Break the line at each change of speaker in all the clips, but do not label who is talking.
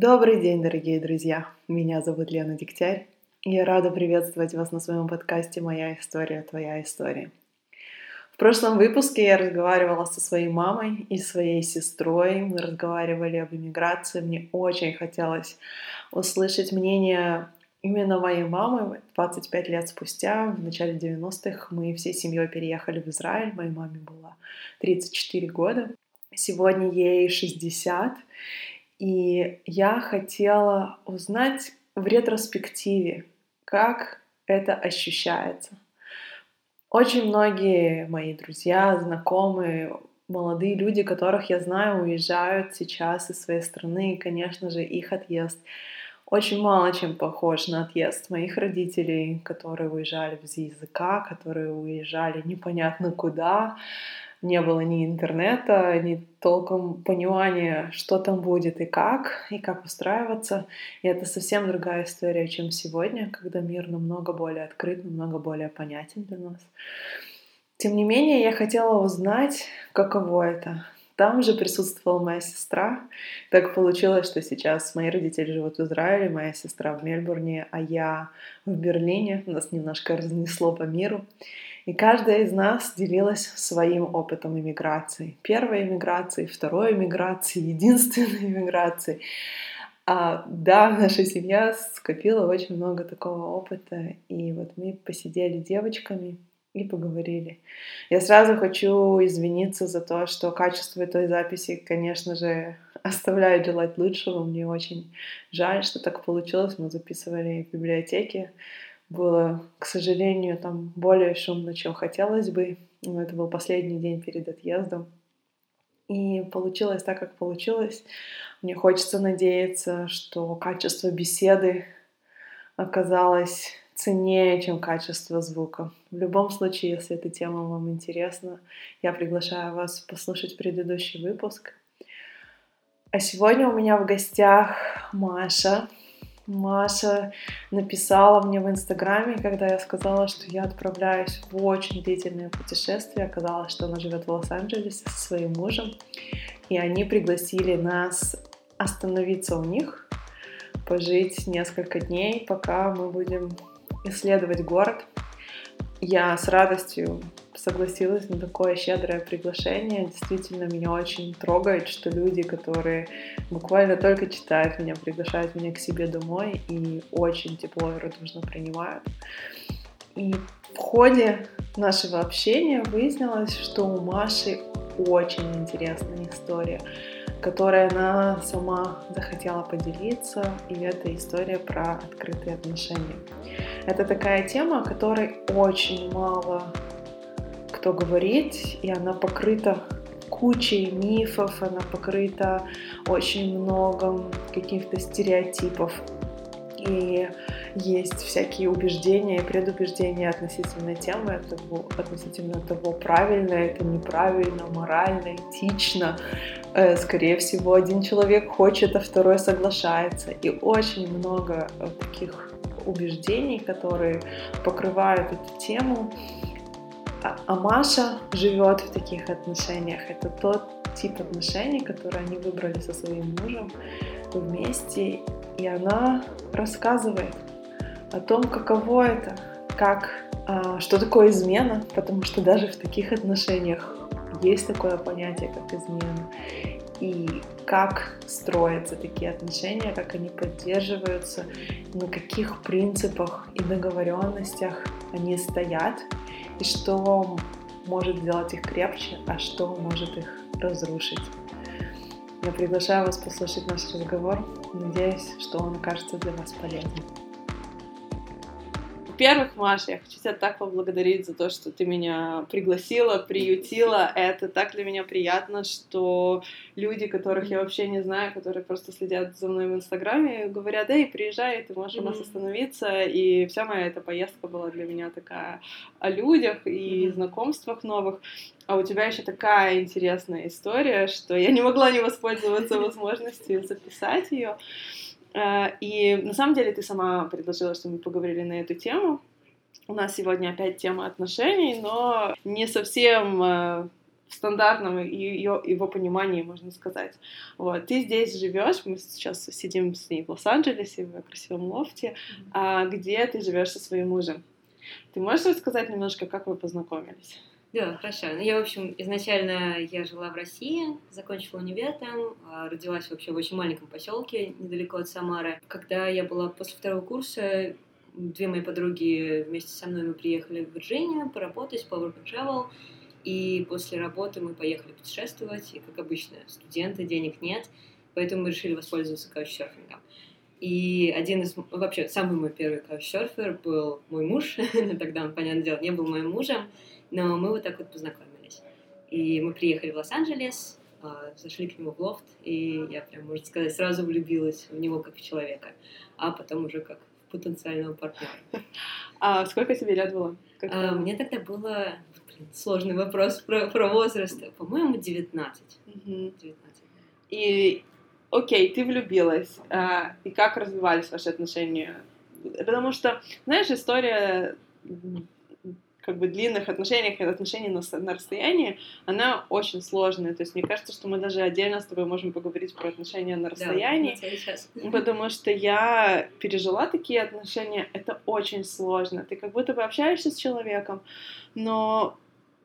Добрый день, дорогие друзья! Меня зовут Лена Дегтярь. Я рада приветствовать вас на своем подкасте «Моя история, твоя история». В прошлом выпуске я разговаривала со своей мамой и своей сестрой. Мы разговаривали об иммиграции. Мне очень хотелось услышать мнение именно моей мамы. 25 лет спустя, в начале 90-х, мы всей семьей переехали в Израиль. Моей маме было 34 года. Сегодня ей 60. И я хотела узнать в ретроспективе, как это ощущается. Очень многие мои друзья, знакомые, молодые люди, которых я знаю, уезжают сейчас из своей страны, и, конечно же, их отъезд очень мало чем похож на отъезд моих родителей, которые уезжали без языка, которые уезжали непонятно куда, не было ни интернета, ни толком понимания, что там будет и как, и как устраиваться. И это совсем другая история, чем сегодня, когда мир намного более открыт, намного более понятен для нас. Тем не менее, я хотела узнать, каково это. Там же присутствовала моя сестра. Так получилось, что сейчас мои родители живут в Израиле, моя сестра в Мельбурне, а я в Берлине. Нас немножко разнесло по миру. И каждая из нас делилась своим опытом иммиграции. Первой иммиграции, второй иммиграции, единственной иммиграции. А, да, наша семья скопила очень много такого опыта. И вот мы посидели девочками и поговорили. Я сразу хочу извиниться за то, что качество этой записи, конечно же, оставляет желать лучшего. Мне очень жаль, что так получилось. Мы записывали в библиотеке было, к сожалению, там более шумно, чем хотелось бы. Но это был последний день перед отъездом. И получилось так, как получилось. Мне хочется надеяться, что качество беседы оказалось ценнее, чем качество звука. В любом случае, если эта тема вам интересна, я приглашаю вас послушать предыдущий выпуск. А сегодня у меня в гостях Маша, Маша написала мне в Инстаграме, когда я сказала, что я отправляюсь в очень длительное путешествие. Оказалось, что она живет в Лос-Анджелесе со своим мужем. И они пригласили нас остановиться у них, пожить несколько дней, пока мы будем исследовать город. Я с радостью согласилась на такое щедрое приглашение. Действительно, меня очень трогает, что люди, которые буквально только читают меня, приглашают меня к себе домой и очень тепло и радушно принимают. И в ходе нашего общения выяснилось, что у Маши очень интересная история, которой она сама захотела поделиться, и это история про открытые отношения. Это такая тема, о которой очень мало кто говорит, и она покрыта кучей мифов, она покрыта очень многом каких-то стереотипов. И есть всякие убеждения и предубеждения относительно темы, относительно того, правильно это, неправильно, морально, этично. Э, скорее всего, один человек хочет, а второй соглашается. И очень много э, таких убеждений, которые покрывают эту тему. А, а Маша живет в таких отношениях. Это тот тип отношений, который они выбрали со своим мужем вместе. И она рассказывает о том, каково это, как, а, что такое измена, потому что даже в таких отношениях есть такое понятие, как измена. И как строятся такие отношения, как они поддерживаются, на каких принципах и договоренностях они стоят, и что может сделать их крепче, а что может их разрушить. Я приглашаю вас послушать наш разговор. Надеюсь, что он окажется для вас полезным. Во-первых, Маша, я хочу тебя так поблагодарить за то, что ты меня пригласила, приютила. Это так для меня приятно, что люди, которых я вообще не знаю, которые просто следят за мной в Инстаграме, говорят, эй, приезжай, ты можешь у нас остановиться. И вся моя эта поездка была для меня такая о людях и знакомствах новых. А у тебя еще такая интересная история, что я не могла не воспользоваться возможностью записать ее. Э, и на самом деле ты сама предложила, что мы поговорили на эту тему. У нас сегодня опять тема отношений, но не совсем э, в стандартном ее, его понимании, можно сказать. Вот, ты здесь живешь, мы сейчас сидим с ней в Лос-Анджелесе, в красивом лофте, mm-hmm. где ты живешь со своим мужем? Ты можешь рассказать немножко, как вы познакомились?
Да, хорошо. Ну, я, в общем, изначально я жила в России, закончила универ там, а, родилась вообще в очень маленьком поселке недалеко от Самары. Когда я была после второго курса, две мои подруги вместе со мной мы приехали в Вирджинию поработать по work and travel, и после работы мы поехали путешествовать, и, как обычно, студенты, денег нет, поэтому мы решили воспользоваться каучсерфингом. И один из, вообще, самый мой первый каучсерфер был мой муж, тогда он, понятное дело, не был моим мужем, но мы вот так вот познакомились. И мы приехали в Лос-Анджелес, а, зашли к нему в лофт, и я прям, можно сказать, сразу влюбилась в него как в человека, а потом уже как в потенциального партнера.
А сколько тебе лет было?
Как а, мне тогда было сложный вопрос про, про возраст. По-моему, 19. Угу. 19.
И, окей, ты влюбилась. А, и как развивались ваши отношения? Потому что, знаешь, история как бы длинных отношениях отношений на, на расстоянии, она очень сложная. То есть мне кажется, что мы даже отдельно с тобой можем поговорить про отношения на расстоянии. Да, потому что я пережила такие отношения, это очень сложно. Ты как будто бы общаешься с человеком, но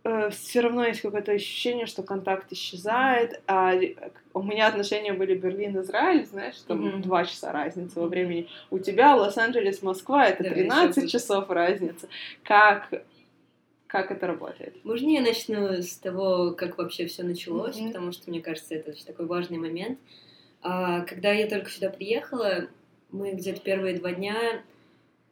э, все равно есть какое-то ощущение, что контакт исчезает. А у меня отношения были Берлин-Израиль, знаешь, там mm-hmm. два часа разницы во времени. У тебя Лос-Анджелес-Москва это 13 часов разницы. Как как это работает?
Можно я начну с того, как вообще все началось, mm-hmm. потому что мне кажется, это очень такой важный момент. А, когда я только сюда приехала, мы где-то первые два дня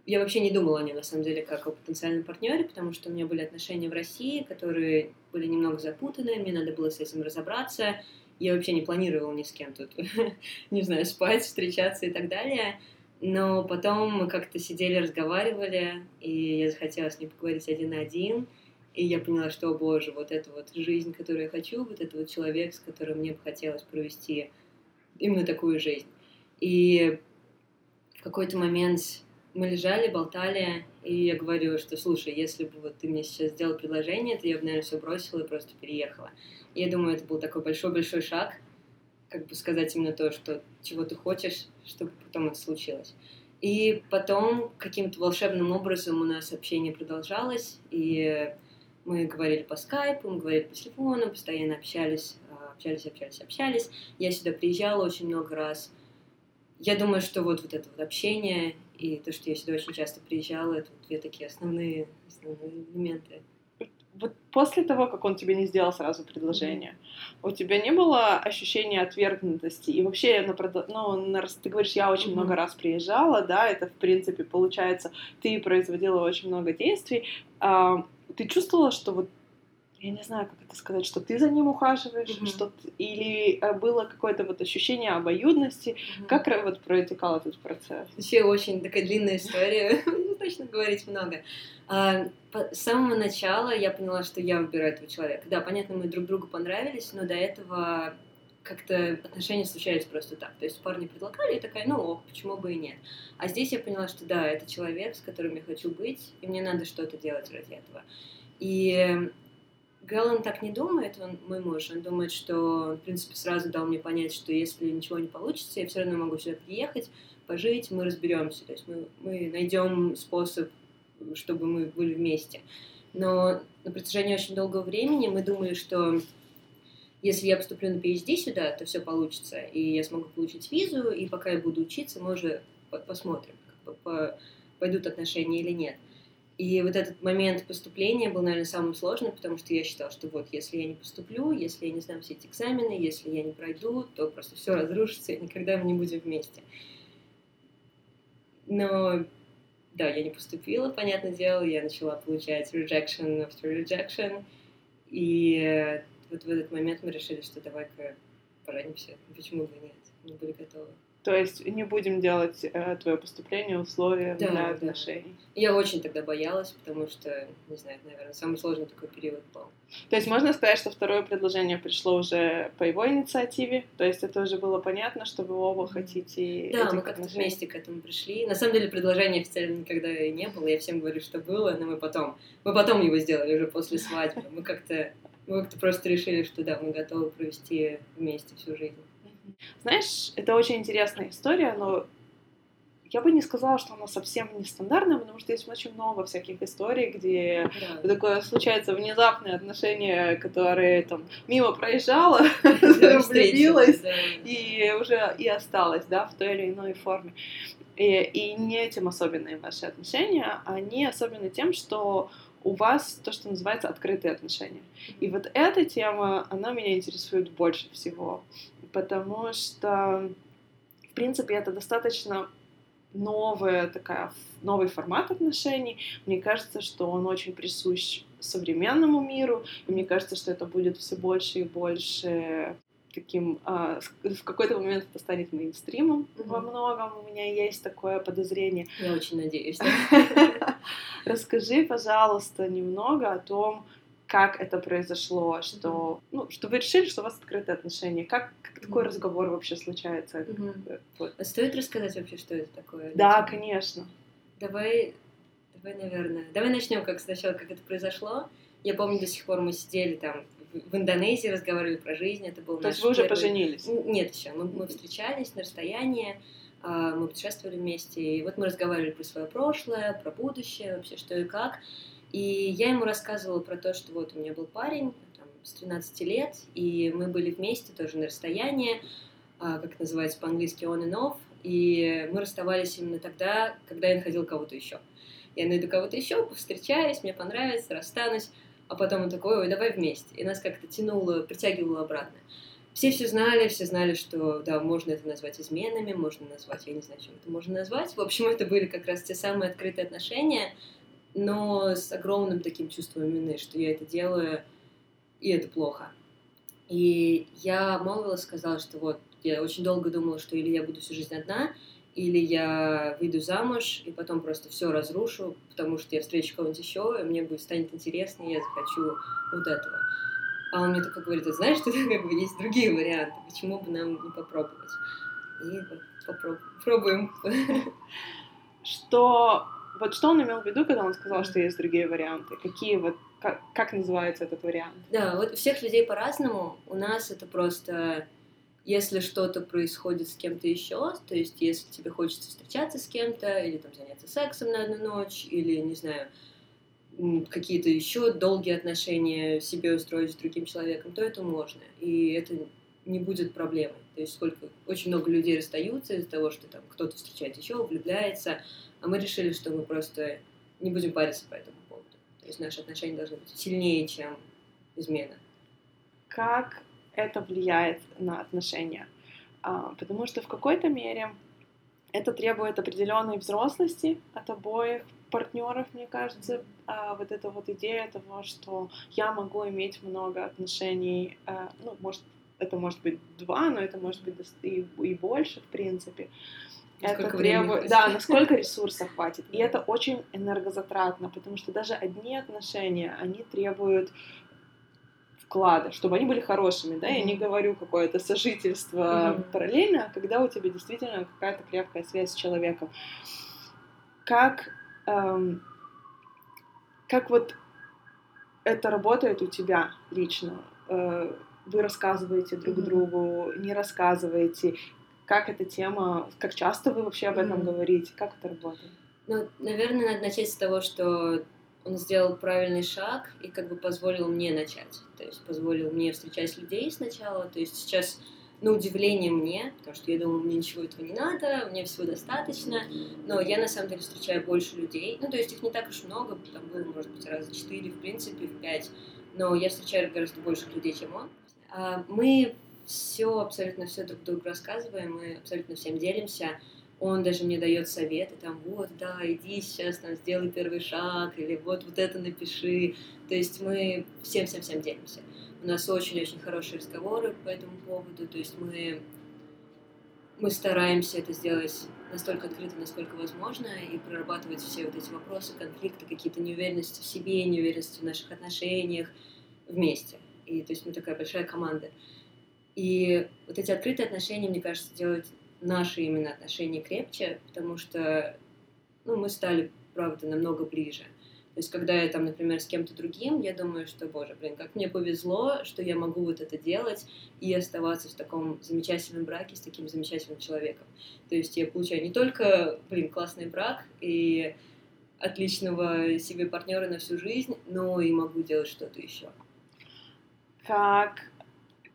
я вообще не думала о нем, на самом деле, как о потенциальном партнере, потому что у меня были отношения в России, которые были немного запутаны, мне надо было с этим разобраться. Я вообще не планировала ни с кем тут, не знаю, спать, встречаться и так далее. Но потом мы как-то сидели, разговаривали, и я захотела с ним поговорить один на один. И я поняла, что, боже, вот это вот жизнь, которую я хочу, вот это вот человек, с которым мне бы хотелось провести именно такую жизнь. И в какой-то момент мы лежали, болтали, и я говорю, что, слушай, если бы вот ты мне сейчас сделал предложение, то я бы, наверное, все бросила и просто переехала. И я думаю, это был такой большой-большой шаг, как бы сказать именно то, что чего ты хочешь, чтобы потом это случилось. И потом каким-то волшебным образом у нас общение продолжалось, и мы говорили по скайпу, мы говорили по телефону, постоянно общались, а, общались, общались, общались. Я сюда приезжала очень много раз. Я думаю, что вот, вот это вот общение и то, что я сюда очень часто приезжала, это вот две такие основные, основные элементы
вот после того, как он тебе не сделал сразу предложение, mm-hmm. у тебя не было ощущения отвергнутости? И вообще, на, ну, на, ты говоришь, я очень mm-hmm. много раз приезжала, да, это, в принципе, получается, ты производила очень много действий. А, ты чувствовала, что вот я не знаю, как это сказать, что ты за ним ухаживаешь, mm-hmm. что ты, или э, было какое-то вот ощущение обоюдности, mm-hmm. как вот протекал этот процесс?
Вообще очень такая длинная история, точно говорить много. А, с самого начала я поняла, что я выбираю этого человека. Да, понятно, мы друг другу понравились, но до этого как-то отношения случались просто так. То есть парни предлагали, и такая, ну ок, почему бы и нет. А здесь я поняла, что да, это человек, с которым я хочу быть, и мне надо что-то делать ради этого. И Гэллен так не думает, он мой муж, он думает, что, в принципе, сразу дал мне понять, что если ничего не получится, я все равно могу сюда приехать, пожить, мы разберемся, то есть мы, мы найдем способ, чтобы мы были вместе. Но на протяжении очень долгого времени мы думали, что если я поступлю на PhD сюда, то все получится, и я смогу получить визу, и пока я буду учиться, мы уже посмотрим, пойдут отношения или нет. И вот этот момент поступления был, наверное, самым сложным, потому что я считала, что вот, если я не поступлю, если я не сдам все эти экзамены, если я не пройду, то просто все разрушится, и никогда мы не будем вместе. Но да, я не поступила, понятное дело, я начала получать rejection after rejection, и вот в этот момент мы решили, что давай-ка поженимся, почему бы нет, мы были готовы.
То есть не будем делать э, твое поступление условием да, для отношений.
Да. Я очень тогда боялась, потому что, не знаю, наверное, самый сложный такой период был.
То есть можно сказать, что второе предложение пришло уже по его инициативе? То есть это уже было понятно, что вы оба хотите
Да, мы как-то вместе к этому пришли. На самом деле предложения официально никогда и не было. Я всем говорю, что было, но мы потом, мы потом его сделали уже после свадьбы. Мы как-то Мы как-то просто решили, что да, мы готовы провести вместе всю жизнь.
Знаешь, это очень интересная история, но я бы не сказала, что она совсем нестандартная, потому что есть очень много всяких историй, где да. такое случается внезапное отношение, которое там мимо проезжало, влюбилась и уже и осталось, да, в той или иной форме. И, и не этим особенные ваши отношения, они особенны тем, что у вас то, что называется открытые отношения. И вот эта тема, она меня интересует больше всего, потому что, в принципе, это достаточно новая такая, новый формат отношений. Мне кажется, что он очень присущ современному миру, и мне кажется, что это будет все больше и больше таким а, в какой-то момент это станет мейнстримом mm-hmm. во многом. У меня есть такое подозрение.
Я очень надеюсь.
Расскажи, пожалуйста, немного о том, как это произошло, что, mm-hmm. ну, что вы решили, что у вас открытые отношения. Как, как mm-hmm. такой разговор вообще случается?
Mm-hmm. Вот. А стоит рассказать вообще, что это такое?
Да, конечно.
Давай, давай, наверное, давай начнем как сначала, как это произошло. Я помню, до сих пор мы сидели там в Индонезии, разговаривали про жизнь. Это был
То наш есть вы первый... уже поженились?
Нет, еще. Мы, мы встречались на расстоянии, а, мы путешествовали вместе. И вот мы разговаривали про свое прошлое, про будущее, вообще что и как. И я ему рассказывала про то, что вот у меня был парень там, с 13 лет, и мы были вместе тоже на расстоянии, а, как называется по-английски on and off, и мы расставались именно тогда, когда я находил кого-то еще. Я найду кого-то еще, повстречаюсь, мне понравится, расстанусь, а потом он такой, ой, давай вместе. И нас как-то тянуло, притягивало обратно. Все все знали, все знали, что, да, можно это назвать изменами, можно назвать, я не знаю, чем это можно назвать. В общем, это были как раз те самые открытые отношения, но с огромным таким чувством вины, что я это делаю, и это плохо. И я молвила, сказала, что вот я очень долго думала, что или я буду всю жизнь одна, или я выйду замуж и потом просто все разрушу, потому что я встречу кого-нибудь еще, и мне будет станет интересно, и я захочу вот этого. А он мне только говорит, ты знаешь, что как бы есть другие варианты, почему бы нам не попробовать? И попробуем.
Что вот что он имел в виду, когда он сказал, что есть другие варианты? Какие вот, как, как называется этот вариант?
Да, вот у всех людей по-разному. У нас это просто, если что-то происходит с кем-то еще, то есть если тебе хочется встречаться с кем-то, или там заняться сексом на одну ночь, или, не знаю, какие-то еще долгие отношения себе устроить с другим человеком, то это можно. И это не будет проблемой. То есть сколько очень много людей расстаются из-за того, что там кто-то встречает еще, влюбляется, а мы решили, что мы просто не будем париться по этому поводу. То есть наши отношения должны быть сильнее, чем измена.
Как это влияет на отношения? А, потому что в какой-то мере это требует определенной взрослости от обоих партнеров, мне кажется, а, вот эта вот идея того, что я могу иметь много отношений, а, ну, может, это может быть два, но это может быть и, и больше, в принципе. Насколько это требует, да, насколько ресурсов хватит. И это очень энергозатратно, потому что даже одни отношения, они требуют вклада, чтобы они были хорошими, да, mm-hmm. я не говорю какое-то сожительство mm-hmm. параллельно, а когда у тебя действительно какая-то крепкая связь с человеком. Как, эм, как вот это работает у тебя лично? Э, вы рассказываете друг mm-hmm. другу, не рассказываете, как эта тема, как часто вы вообще об этом mm-hmm. говорите, как это работает?
Ну, наверное, надо начать с того, что он сделал правильный шаг и как бы позволил мне начать. То есть позволил мне встречать людей сначала. То есть сейчас на удивление мне, потому что я думала, мне ничего этого не надо, мне всего достаточно, но я на самом деле встречаю больше людей. Ну, то есть их не так уж много, там было, может быть, раза четыре, в принципе, в пять, но я встречаю гораздо больше людей, чем он. А, мы все, абсолютно все друг другу рассказываем, мы абсолютно всем делимся. Он даже мне дает советы, там, вот, да, иди сейчас, там, сделай первый шаг, или вот, вот это напиши. То есть мы всем-всем-всем делимся. У нас очень-очень хорошие разговоры по этому поводу, то есть мы, мы стараемся это сделать настолько открыто, насколько возможно, и прорабатывать все вот эти вопросы, конфликты, какие-то неуверенности в себе, неуверенности в наших отношениях вместе. И то есть мы такая большая команда. И вот эти открытые отношения, мне кажется, делают наши именно отношения крепче, потому что ну, мы стали, правда, намного ближе. То есть, когда я там, например, с кем-то другим, я думаю, что, боже, блин, как мне повезло, что я могу вот это делать и оставаться в таком замечательном браке с таким замечательным человеком. То есть я получаю не только, блин, классный брак и отличного себе партнера на всю жизнь, но и могу делать что-то еще.
Как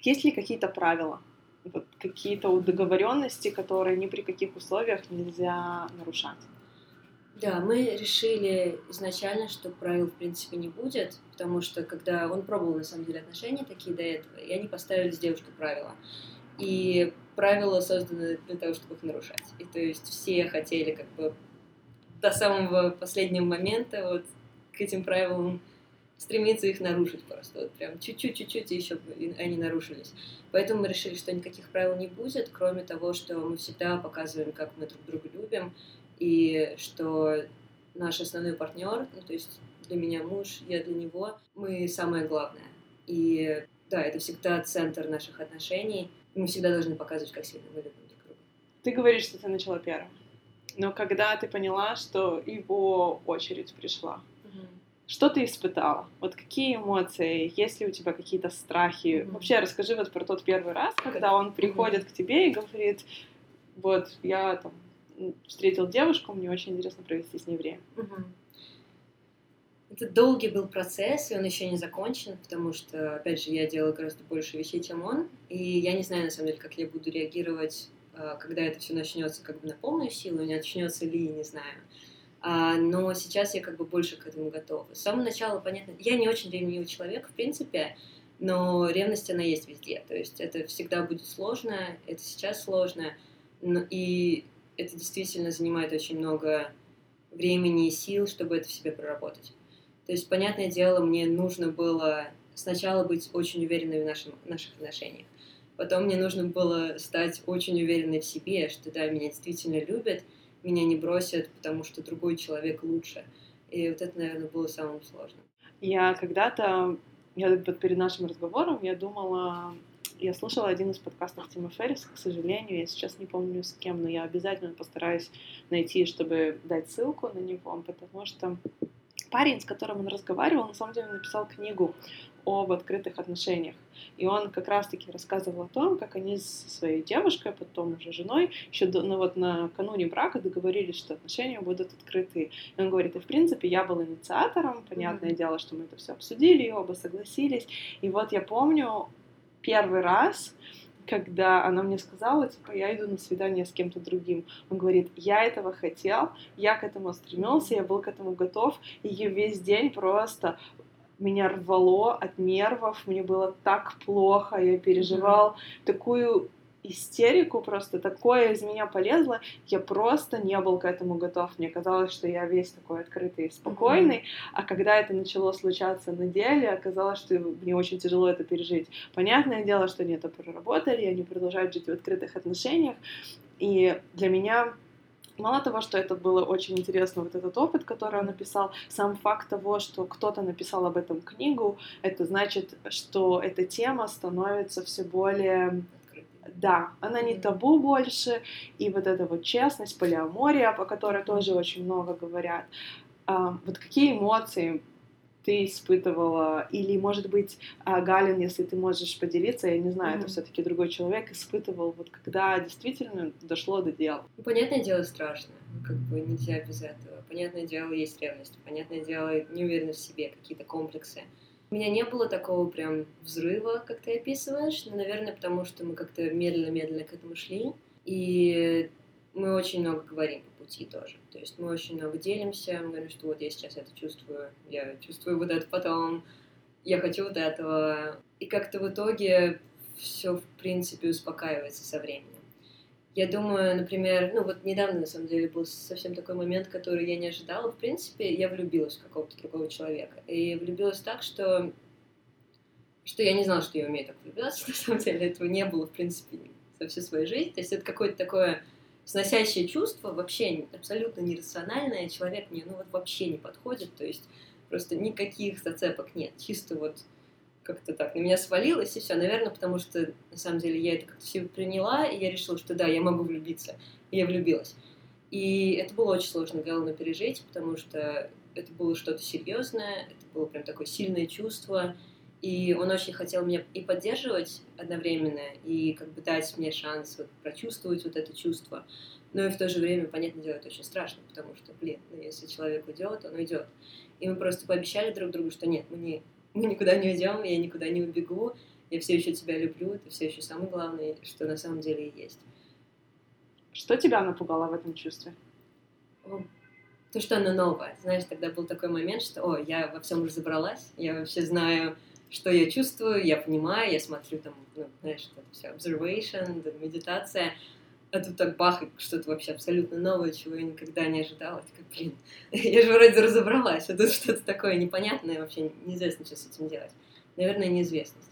есть ли какие-то правила, вот какие-то договоренности, которые ни при каких условиях нельзя нарушать?
Да, мы решили изначально, что правил в принципе не будет, потому что когда он пробовал на самом деле отношения такие до этого, и они поставили с девушкой правила. И правила созданы для того, чтобы их нарушать. И то есть все хотели как бы до самого последнего момента вот к этим правилам стремиться их нарушить просто. Вот прям чуть-чуть, чуть-чуть, и еще они нарушились. Поэтому мы решили, что никаких правил не будет, кроме того, что мы всегда показываем, как мы друг друга любим, и что наш основной партнер, ну, то есть для меня муж, я для него, мы самое главное. И да, это всегда центр наших отношений. Мы всегда должны показывать, как сильно мы любим друг друга.
Ты говоришь, что ты начала первым. Но когда ты поняла, что его очередь пришла. Что ты испытала? Вот какие эмоции? Есть ли у тебя какие-то страхи? Угу. Вообще расскажи вот про тот первый раз, когда он приходит угу. к тебе и говорит, вот я там встретил девушку, мне очень интересно провести с ней время.
Угу. Это долгий был процесс, и он еще не закончен, потому что, опять же, я делала гораздо больше вещей, чем он, и я не знаю, на самом деле, как я буду реагировать, а, когда это все начнется как бы на полную силу, не начнется ли, не знаю. А, но сейчас я как бы больше к этому готова. С самого начала, понятно, я не очень ревнивый человек, в принципе, но ревность, она есть везде. То есть это всегда будет сложно, это сейчас сложно, и это действительно занимает очень много времени и сил, чтобы это в себе проработать. То есть, понятное дело, мне нужно было сначала быть очень уверенной в нашем, наших отношениях. Потом мне нужно было стать очень уверенной в себе, что да, меня действительно любят, меня не бросят, потому что другой человек лучше. И вот это, наверное, было самым сложным.
Я когда-то, я вот перед нашим разговором, я думала я слушала один из подкастов Тима Ферриса, к сожалению, я сейчас не помню с кем, но я обязательно постараюсь найти, чтобы дать ссылку на него, потому что парень, с которым он разговаривал, на самом деле написал книгу об открытых отношениях. И он как раз-таки рассказывал о том, как они со своей девушкой, потом уже женой, еще ну, вот накануне брака договорились, что отношения будут открыты. И он говорит, и в принципе я был инициатором, понятное mm-hmm. дело, что мы это все обсудили, и оба согласились. И вот я помню, первый раз, когда она мне сказала, типа, я иду на свидание с кем-то другим. Он говорит, я этого хотел, я к этому стремился, я был к этому готов, и весь день просто меня рвало от нервов, мне было так плохо, я переживал mm-hmm. такую истерику просто, такое из меня полезло, я просто не был к этому готов. Мне казалось, что я весь такой открытый и спокойный, mm-hmm. а когда это начало случаться на деле, оказалось, что мне очень тяжело это пережить. Понятное дело, что они это проработали, они продолжают жить в открытых отношениях, и для меня Мало того, что это было очень интересно, вот этот опыт, который он написал, сам факт того, что кто-то написал об этом книгу, это значит, что эта тема становится все более да, она не табу больше, и вот эта вот честность, полиамория, по которой тоже очень много говорят. Вот какие эмоции ты испытывала, или, может быть, а, Галин, если ты можешь поделиться, я не знаю, mm-hmm. это все-таки другой человек испытывал, вот когда действительно дошло до дела.
Ну, понятное дело, страшно, как бы нельзя без этого. Понятное дело, есть ревность, понятное дело, неуверенность в себе, какие-то комплексы. У меня не было такого прям взрыва, как ты описываешь, но, наверное, потому что мы как-то медленно-медленно к этому шли, и мы очень много говорим пути тоже. То есть мы очень много делимся, мы говорим, что вот я сейчас это чувствую, я чувствую вот это потом, я хочу вот этого. И как-то в итоге все, в принципе, успокаивается со временем. Я думаю, например, ну вот недавно, на самом деле, был совсем такой момент, который я не ожидала. В принципе, я влюбилась в какого-то другого человека. И влюбилась так, что, что я не знала, что я умею так влюбляться. На самом деле, этого не было, в принципе, за всю свою жизнь. То есть это какое-то такое сносящее чувство, вообще абсолютно нерациональное. Человек мне, ну вот вообще не подходит. То есть просто никаких зацепок нет. Чисто вот как-то так на меня свалилось, и все. Наверное, потому что, на самом деле, я это как-то все приняла, и я решила, что да, я могу влюбиться. И я влюбилась. И это было очень сложно Галину пережить, потому что это было что-то серьезное, это было прям такое сильное чувство, и он очень хотел меня и поддерживать одновременно, и как бы дать мне шанс вот прочувствовать вот это чувство. Но и в то же время, понятное дело, это очень страшно, потому что, блин, ну если человек уйдет, он уйдет. И мы просто пообещали друг другу, что нет, мы, не, мы никуда не уйдем, я никуда не убегу, я все еще тебя люблю, это все еще самое главное, что на самом деле и есть.
Что тебя напугало в этом чувстве?
То, что оно новое. Знаешь, тогда был такой момент, что, о, я во всем разобралась, я вообще знаю, что я чувствую, я понимаю, я смотрю там, ну, знаешь, это все observation, медитация, а тут так бах, что-то вообще абсолютно новое, чего я никогда не ожидала. Такая, блин, я же вроде разобралась, а тут что-то такое непонятное, вообще неизвестно, что с этим делать. Наверное, неизвестность.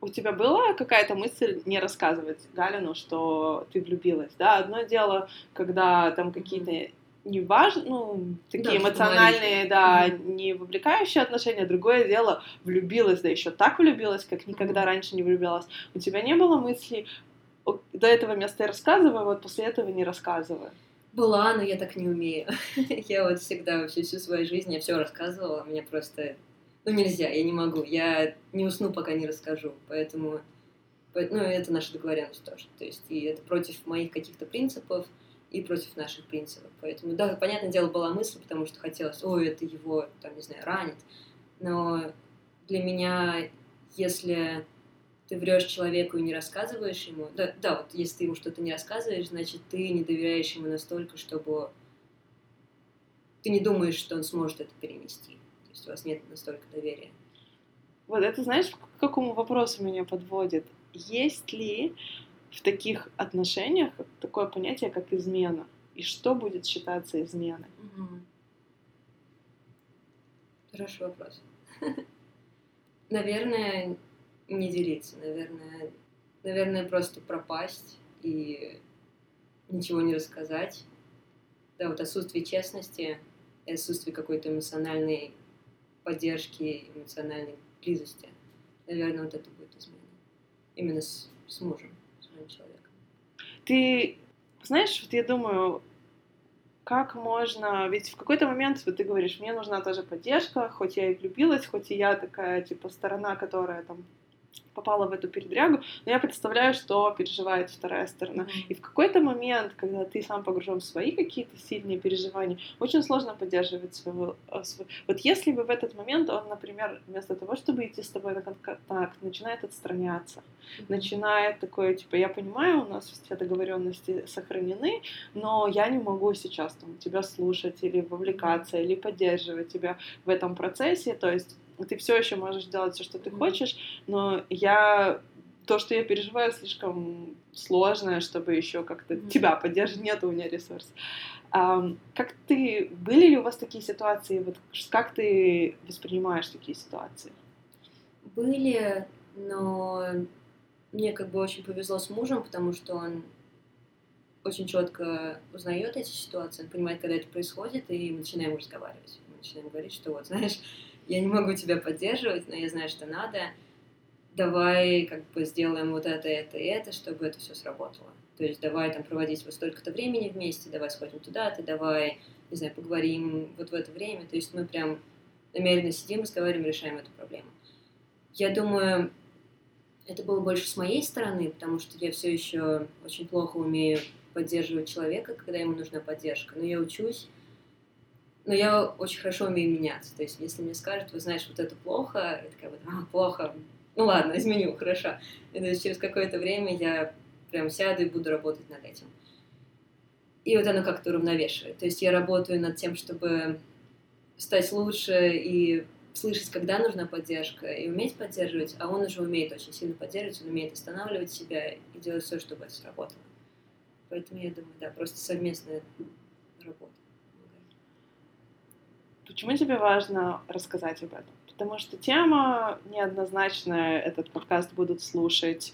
У тебя была какая-то мысль не рассказывать Галину, что ты влюбилась, да? Одно дело, когда там какие-то не важно, ну, такие да, эмоциональные, да, mm-hmm. не вовлекающие отношения. Другое дело, влюбилась, да еще так влюбилась, как никогда mm-hmm. раньше не влюбилась. У тебя не было мыслей, до этого места я рассказываю, вот после этого не рассказываю?
Была, но я так не умею. я вот всегда вообще всю свою жизнь я все рассказывала, мне просто, ну нельзя, я не могу, я не усну, пока не расскажу, поэтому, ну это наша договоренность тоже, то есть и это против моих каких-то принципов, и против наших принципов. Поэтому, да, понятное дело, была мысль, потому что хотелось, ой, это его, там, не знаю, ранит. Но для меня, если ты врешь человеку и не рассказываешь ему, да, да, вот если ты ему что-то не рассказываешь, значит, ты не доверяешь ему настолько, чтобы ты не думаешь, что он сможет это перенести. То есть у вас нет настолько доверия.
Вот это, знаешь, к какому вопросу меня подводит? Есть ли в таких отношениях такое понятие, как измена. И что будет считаться изменой? Угу.
Хороший вопрос. Наверное, не делиться, наверное, наверное, просто пропасть и ничего не рассказать. Да, вот отсутствие честности и отсутствие какой-то эмоциональной поддержки, эмоциональной близости. Наверное, вот это будет измена. Именно с, с мужем человеком.
Ты знаешь, вот я думаю, как можно, ведь в какой-то момент вот ты говоришь, мне нужна тоже поддержка, хоть я и влюбилась, хоть и я такая, типа, сторона, которая там попала в эту передрягу, но я представляю, что переживает вторая сторона. И в какой-то момент, когда ты сам погружен в свои какие-то сильные переживания, очень сложно поддерживать своего... Э, свой... Вот если бы в этот момент он, например, вместо того, чтобы идти с тобой на контакт, начинает отстраняться, mm-hmm. начинает такое, типа, я понимаю, у нас все договоренности сохранены, но я не могу сейчас там тебя слушать или вовлекаться, или поддерживать тебя в этом процессе, то есть ты все еще можешь делать все, что ты хочешь, но я то, что я переживаю, слишком сложное, чтобы еще как-то mm-hmm. тебя поддержать, нет у меня ресурсов. А, как ты, были ли у вас такие ситуации, вот как ты воспринимаешь такие ситуации?
Были, но мне как бы очень повезло с мужем, потому что он очень четко узнает эти ситуации, он понимает, когда это происходит, и мы начинаем разговаривать. Мы начинаем говорить, что вот, знаешь, я не могу тебя поддерживать, но я знаю, что надо, давай как бы сделаем вот это, это и это, чтобы это все сработало. То есть давай там проводить вот столько-то времени вместе, давай сходим туда-то, давай, не знаю, поговорим вот в это время. То есть мы прям намеренно сидим, разговариваем, решаем эту проблему. Я думаю, это было больше с моей стороны, потому что я все еще очень плохо умею поддерживать человека, когда ему нужна поддержка. Но я учусь, но я очень хорошо умею меняться. То есть, если мне скажут, вы знаешь, вот это плохо, я такая вот, а, плохо, ну ладно, изменю, хорошо. И то есть, через какое-то время я прям сяду и буду работать над этим. И вот оно как-то уравновешивает. То есть, я работаю над тем, чтобы стать лучше и слышать, когда нужна поддержка, и уметь поддерживать, а он уже умеет очень сильно поддерживать, он умеет останавливать себя и делать все, чтобы это сработало. Поэтому я думаю, да, просто совместная работа.
Почему тебе важно рассказать об этом? Потому что тема неоднозначная, этот подкаст будут слушать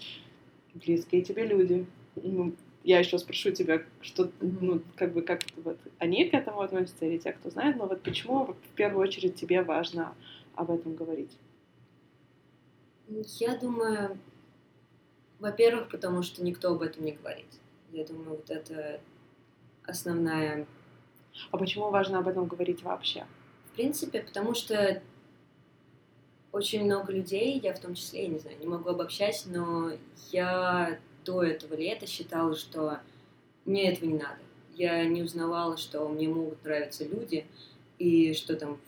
близкие тебе люди. Ну, я еще спрошу тебя, что, ну, как бы, как вот они к этому относятся, или те, кто знает, но вот почему в первую очередь тебе важно об этом говорить?
Я думаю, во-первых, потому что никто об этом не говорит. Я думаю, вот это основная...
А почему важно об этом говорить вообще?
В принципе, потому что очень много людей, я в том числе, я не знаю, не могу обобщать, но я до этого лета считала, что мне этого не надо. Я не узнавала, что мне могут нравиться люди, и что там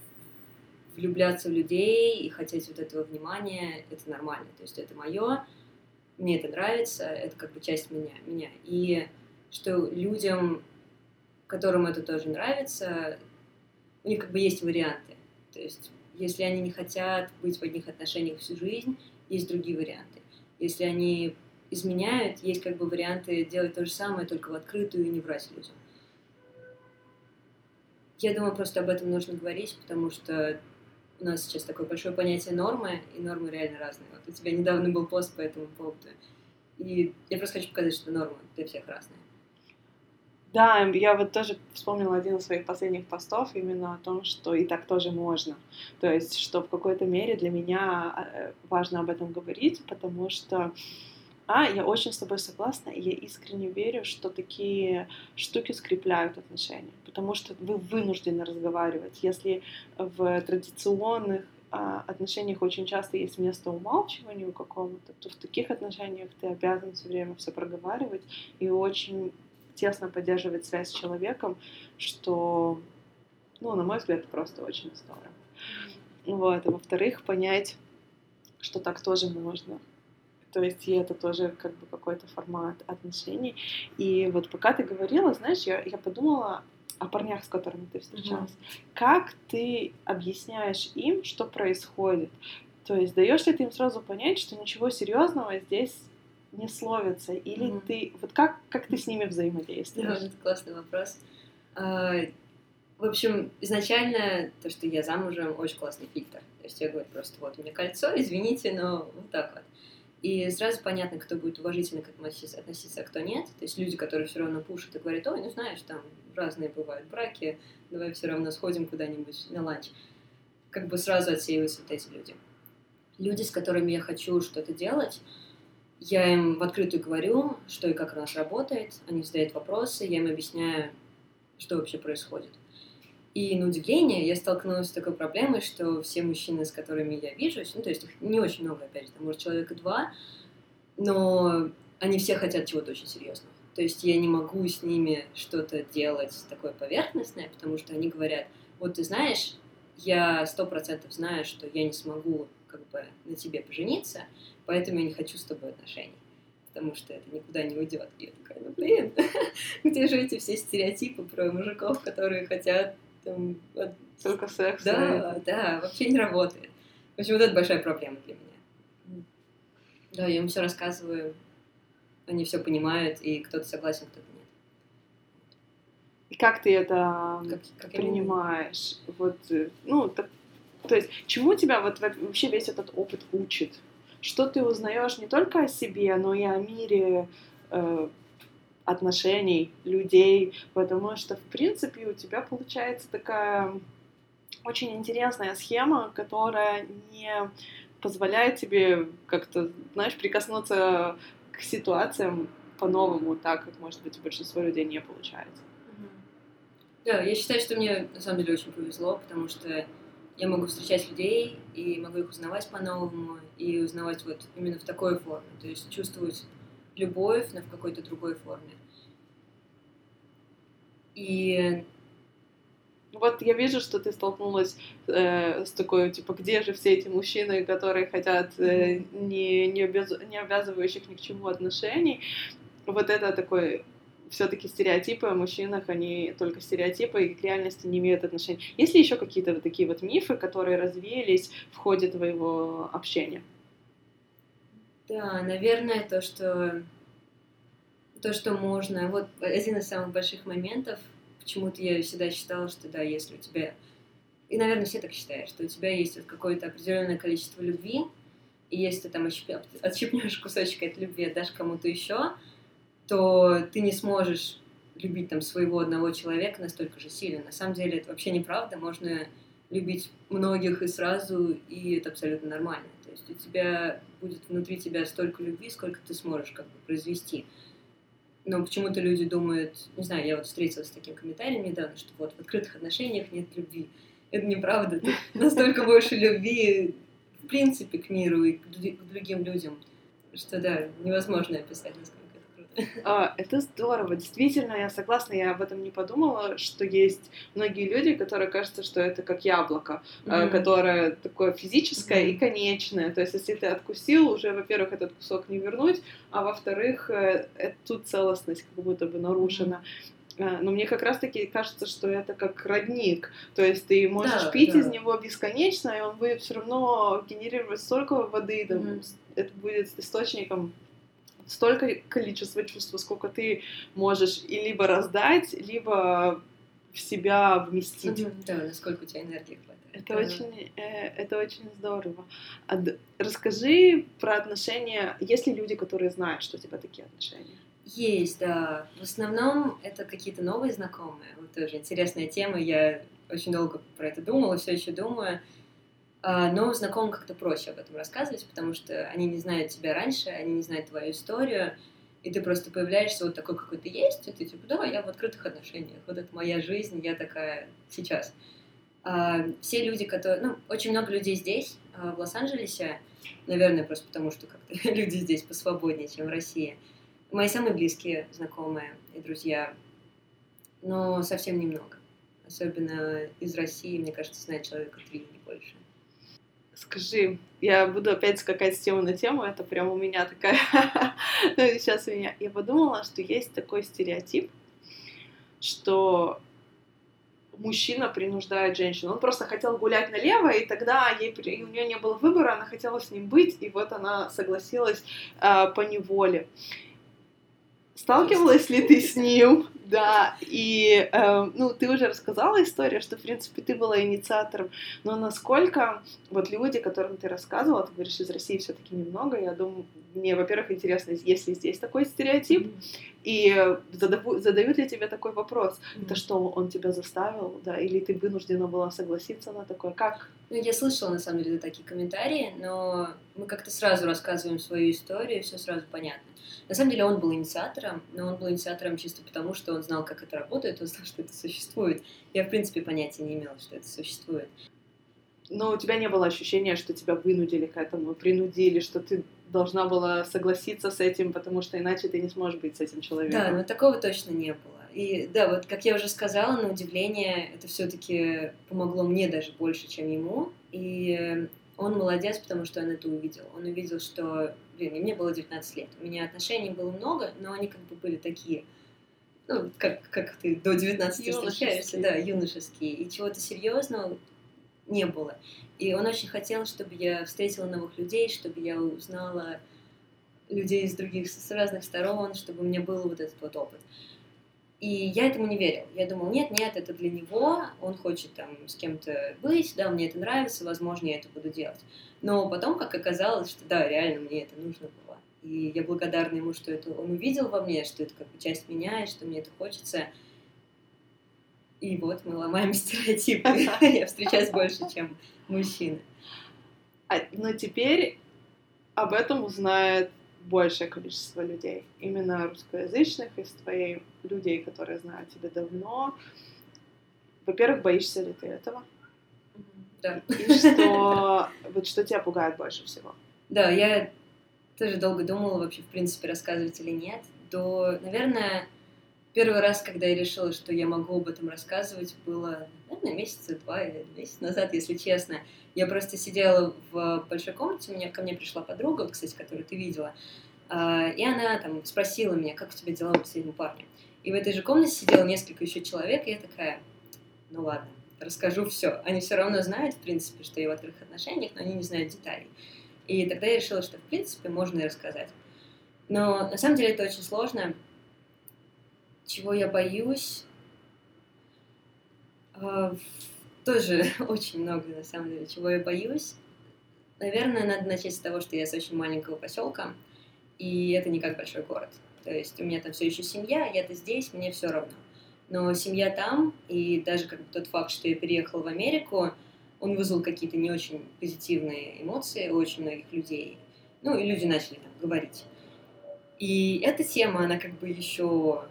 влюбляться в людей и хотеть вот этого внимания, это нормально. То есть это мое, мне это нравится, это как бы часть меня. меня. И что людям, которым это тоже нравится, у них как бы есть варианты. То есть если они не хотят быть в одних отношениях всю жизнь, есть другие варианты. Если они изменяют, есть как бы варианты делать то же самое, только в открытую и не врать людям. Я думаю, просто об этом нужно говорить, потому что у нас сейчас такое большое понятие нормы, и нормы реально разные. Вот у тебя недавно был пост по этому поводу. И я просто хочу показать, что нормы для всех разные.
Да, я вот тоже вспомнила один из своих последних постов именно о том, что и так тоже можно. То есть, что в какой-то мере для меня э, важно об этом говорить, потому что а, я очень с тобой согласна, и я искренне верю, что такие штуки скрепляют отношения, потому что вы вынуждены разговаривать. Если в традиционных а, отношениях очень часто есть место умалчиванию какому-то, то в таких отношениях ты обязан все время все проговаривать и очень тесно поддерживать связь с человеком, что, ну, на мой взгляд, просто очень здорово. Вот, а во-вторых, понять, что так тоже можно то есть и это тоже как бы какой-то формат отношений. И вот пока ты говорила, знаешь, я, я подумала о парнях, с которыми ты встречалась. Mm-hmm. Как ты объясняешь им, что происходит? То есть даешь ли ты им сразу понять, что ничего серьезного здесь не словится? Или mm-hmm. ты... Вот как, как ты с ними взаимодействуешь?
Да, это классный вопрос. А, в общем, изначально то, что я замужем, очень классный фильтр. То есть я говорю просто, вот у меня кольцо, извините, но вот так вот. И сразу понятно, кто будет уважительно к этому относиться, а кто нет. То есть люди, которые все равно пушат и говорят, ой, ну знаешь, там разные бывают браки, давай все равно сходим куда-нибудь на ланч. Как бы сразу отсеиваются вот эти люди. Люди, с которыми я хочу что-то делать, я им в открытую говорю, что и как у нас работает, они задают вопросы, я им объясняю, что вообще происходит. И на удивление я столкнулась с такой проблемой, что все мужчины, с которыми я вижусь, ну, то есть их не очень много, опять же, там, может, человека два, но они все хотят чего-то очень серьезного. То есть я не могу с ними что-то делать такое поверхностное, потому что они говорят, вот ты знаешь, я сто процентов знаю, что я не смогу как бы на тебе пожениться, поэтому я не хочу с тобой отношений потому что это никуда не уйдет. И я такая, ну блин, где же эти все стереотипы про мужиков, которые хотят там...
Только секс.
Да, да, вообще не работает. В общем, вот это большая проблема для меня. Да, я им все рассказываю, они все понимают, и кто-то согласен, кто-то нет.
И как ты это как, как принимаешь? Вот, э, ну, так, то есть, чему тебя вот вообще весь этот опыт учит? Что ты узнаешь не только о себе, но и о мире э, отношений людей, потому что, в принципе, у тебя получается такая очень интересная схема, которая не позволяет тебе как-то, знаешь, прикоснуться к ситуациям по-новому, так как, может быть, у большинства людей не получается.
Да, я считаю, что мне на самом деле очень повезло, потому что я могу встречать людей и могу их узнавать по-новому и узнавать вот именно в такой форме, то есть чувствовать любовь, но в какой-то другой форме. И
вот я вижу, что ты столкнулась э, с такой, типа, где же все эти мужчины, которые хотят э, не, не, обяз... не обязывающих ни к чему отношений. Вот это такой все-таки стереотипы о мужчинах, они только стереотипы и к реальности не имеют отношения. Есть ли еще какие-то вот такие вот мифы, которые развеялись в ходе твоего общения?
Да, наверное, то, что то, что можно. Вот один из самых больших моментов, почему-то я всегда считала, что да, если у тебя... И, наверное, все так считают, что у тебя есть вот какое-то определенное количество любви, и если ты там отщипнешь кусочек этой любви, отдашь кому-то еще, то ты не сможешь любить там своего одного человека настолько же сильно. На самом деле это вообще неправда. Можно любить многих и сразу, и это абсолютно нормально. То есть у тебя будет внутри тебя столько любви, сколько ты сможешь как бы произвести. Но почему-то люди думают, не знаю, я вот встретилась с таким комментарием недавно, что вот в открытых отношениях нет любви. это неправда. Тут настолько больше любви, в принципе, к миру и к другим людям, что да, невозможно описать, насколько
это здорово. Действительно, я согласна, я об этом не подумала, что есть многие люди, которые кажется, что это как яблоко, mm-hmm. которое такое физическое mm-hmm. и конечное. То есть, если ты откусил, уже, во-первых, этот кусок не вернуть, а во-вторых, э, тут целостность как будто бы нарушена. Mm-hmm. Но мне как раз-таки кажется, что это как родник. То есть ты можешь да, пить да. из него бесконечно, и он будет все равно генерировать столько воды, там, mm-hmm. это будет источником столько количества чувств, сколько ты можешь и либо раздать, либо в себя вместить.
Mm-hmm. Да, насколько у тебя энергии хватает.
Это да. очень, э, это очень здорово. А, расскажи про отношения. Есть ли люди, которые знают, что у тебя такие отношения?
Есть, да. В основном это какие-то новые знакомые. Вот тоже интересная тема. Я очень долго про это думала, все еще думаю. А, но знакомым как-то проще об этом рассказывать, потому что они не знают тебя раньше, они не знают твою историю, и ты просто появляешься вот такой, какой ты есть, и ты типа, да, я в открытых отношениях, вот это моя жизнь, я такая сейчас. А, все люди, которые, ну, очень много людей здесь, а, в Лос-Анджелесе, наверное, просто потому что как-то люди здесь посвободнее, чем в России. Мои самые близкие знакомые и друзья, но совсем немного. Особенно из России, мне кажется, знает человека три, не больше.
Скажи, я буду опять скакать с темы на тему, это прям у меня такая... ну, сейчас у меня... Я подумала, что есть такой стереотип, что мужчина принуждает женщину. Он просто хотел гулять налево, и тогда ей, у нее не было выбора, она хотела с ним быть, и вот она согласилась э, по неволе. Сталкивалась ли ты с ним? Да, и э, ну, ты уже рассказала историю, что, в принципе, ты была инициатором, но насколько вот люди, которым ты рассказывала, ты говоришь, из России все таки немного, я думаю, мне, во-первых, интересно, есть ли здесь такой стереотип, и задаву, задают ли тебе такой вопрос, mm-hmm. это что, он тебя заставил, да, или ты вынуждена была согласиться на такое, как?
Ну, я слышала, на самом деле, такие комментарии, но мы как-то сразу рассказываем свою историю, все сразу понятно. На самом деле он был инициатором, но он был инициатором чисто потому, что он знал, как это работает, он знал, что это существует. Я, в принципе, понятия не имела, что это существует.
Но у тебя не было ощущения, что тебя вынудили к этому, принудили, что ты должна была согласиться с этим, потому что иначе ты не сможешь быть с этим человеком.
Да, но такого точно не было. И да, вот как я уже сказала, на удивление это все-таки помогло мне даже больше, чем ему. И он молодец, потому что он это увидел. Он увидел, что, блин, и мне было 19 лет. У меня отношений было много, но они как бы были такие, ну, как, как ты до 19 встречаешься, да, юношеские. И чего-то серьезного не было. И он очень хотел, чтобы я встретила новых людей, чтобы я узнала людей из других, с разных сторон, чтобы у меня был вот этот вот опыт. И я этому не верила. Я думала, нет, нет, это для него, он хочет там с кем-то быть, да, мне это нравится, возможно, я это буду делать. Но потом, как оказалось, что да, реально мне это нужно было. И я благодарна ему, что это он увидел во мне, что это как бы часть меня, и что мне это хочется. И вот мы ломаем стереотипы. Я встречаюсь больше, чем мужчины.
А, но теперь об этом узнает большее количество людей, именно русскоязычных, из твоей людей, которые знают тебя давно. Во-первых, боишься ли ты этого?
Да.
И что, вот что тебя пугает больше всего?
Да, я тоже долго думала вообще, в принципе, рассказывать или нет. До, наверное, первый раз, когда я решила, что я могу об этом рассказывать, было, наверное, месяца два или месяц назад, если честно. Я просто сидела в большой комнате, меня ко мне пришла подруга, кстати, которую ты видела, а, и она там спросила меня, как у тебя дела с этим парнем. И в этой же комнате сидело несколько еще человек, и я такая, ну ладно, расскажу все. Они все равно знают, в принципе, что я в открытых отношениях, но они не знают деталей. И тогда я решила, что, в принципе, можно и рассказать. Но на самом деле это очень сложно. Чего я боюсь? А, тоже очень много, на самом деле, чего я боюсь. Наверное, надо начать с того, что я с очень маленького поселка, и это не как большой город. То есть у меня там все еще семья, я-то здесь, мне все равно. Но семья там, и даже как бы тот факт, что я переехала в Америку, он вызвал какие-то не очень позитивные эмоции у очень многих людей. Ну, и люди начали там говорить. И эта тема, она как бы еще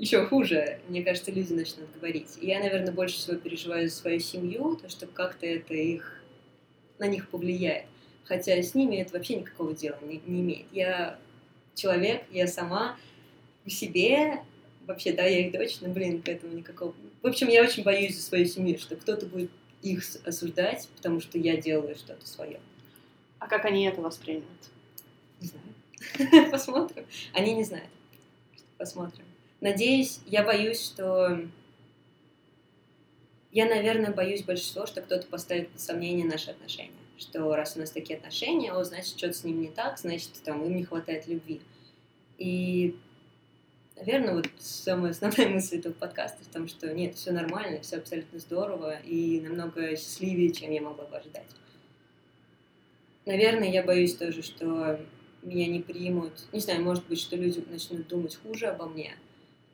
еще хуже, мне кажется, люди начнут говорить. И я, наверное, больше всего переживаю за свою семью, то, что как-то это их на них повлияет. Хотя с ними это вообще никакого дела не, не имеет. Я человек, я сама в себе, вообще, да, я их дочь, но, блин, к этому никакого... В общем, я очень боюсь за свою семью, что кто-то будет их осуждать, потому что я делаю что-то свое.
А как они это воспримут?
Не знаю. Посмотрим. Они не знают. Посмотрим. Надеюсь, я боюсь, что... Я, наверное, боюсь больше всего, что кто-то поставит под сомнение наши отношения. Что раз у нас такие отношения, о, значит, что-то с ним не так, значит, там, им не хватает любви. И Наверное, вот самая основная мысль этого подкаста в том, что нет, все нормально, все абсолютно здорово и намного счастливее, чем я могла бы ожидать. Наверное, я боюсь тоже, что меня не примут. Не знаю, может быть, что люди начнут думать хуже обо мне,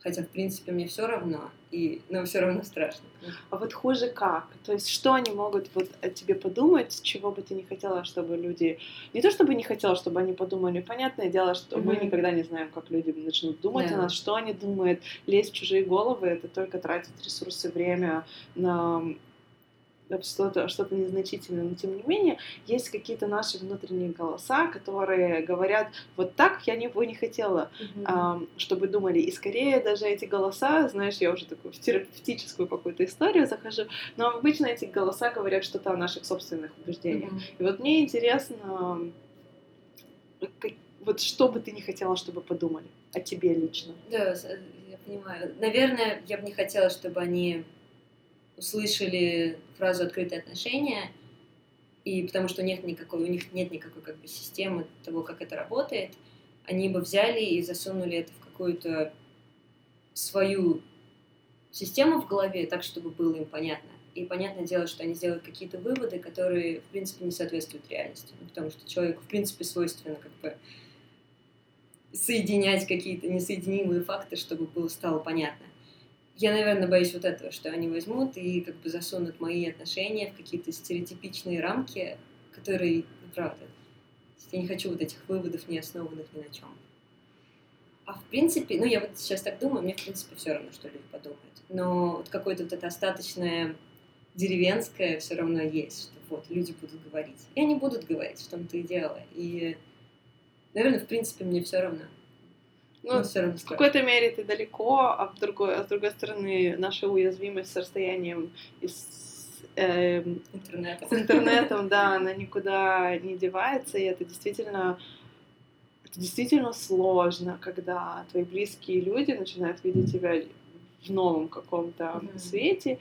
Хотя, в принципе, мне все равно, и, но все равно страшно.
А вот хуже как? То есть, что они могут вот о тебе подумать, чего бы ты не хотела, чтобы люди... Не то, чтобы не хотела, чтобы они подумали. Понятное дело, что mm-hmm. мы никогда не знаем, как люди начнут думать yeah. о нас, что они думают. Лезть в чужие головы — это только тратить ресурсы, время на что-то что незначительное, но тем не менее есть какие-то наши внутренние голоса, которые говорят, вот так я не, не хотела, mm-hmm. а, чтобы думали. И скорее даже эти голоса, знаешь, я уже такую в терапевтическую какую-то историю захожу, но обычно эти голоса говорят что-то о наших собственных убеждениях. Mm-hmm. И вот мне интересно, как, вот что бы ты не хотела, чтобы подумали о тебе лично?
Да, я понимаю. Наверное, я бы не хотела, чтобы они услышали фразу «открытые отношения», и потому что нет никакой, у них нет никакой как бы системы того, как это работает, они бы взяли и засунули это в какую-то свою систему в голове, так, чтобы было им понятно. И понятное дело, что они сделают какие-то выводы, которые, в принципе, не соответствуют реальности. Ну, потому что человеку, в принципе, свойственно как бы соединять какие-то несоединимые факты, чтобы было стало понятно я, наверное, боюсь вот этого, что они возьмут и как бы засунут мои отношения в какие-то стереотипичные рамки, которые неправда. Я не хочу вот этих выводов, не основанных ни на чем. А в принципе, ну я вот сейчас так думаю, мне в принципе все равно, что люди подумают. Но вот какое-то вот это остаточное деревенское все равно есть, что вот люди будут говорить. И они будут говорить, в том-то и дело. И, наверное, в принципе, мне все равно.
Ну, все равно в какой-то мере ты далеко, а, в другой, а с другой стороны наша уязвимость с расстоянием из
э, интернета.
с интернетом, да, она никуда не девается, и это действительно это действительно сложно, когда твои близкие люди начинают видеть тебя в новом каком-то mm-hmm. свете.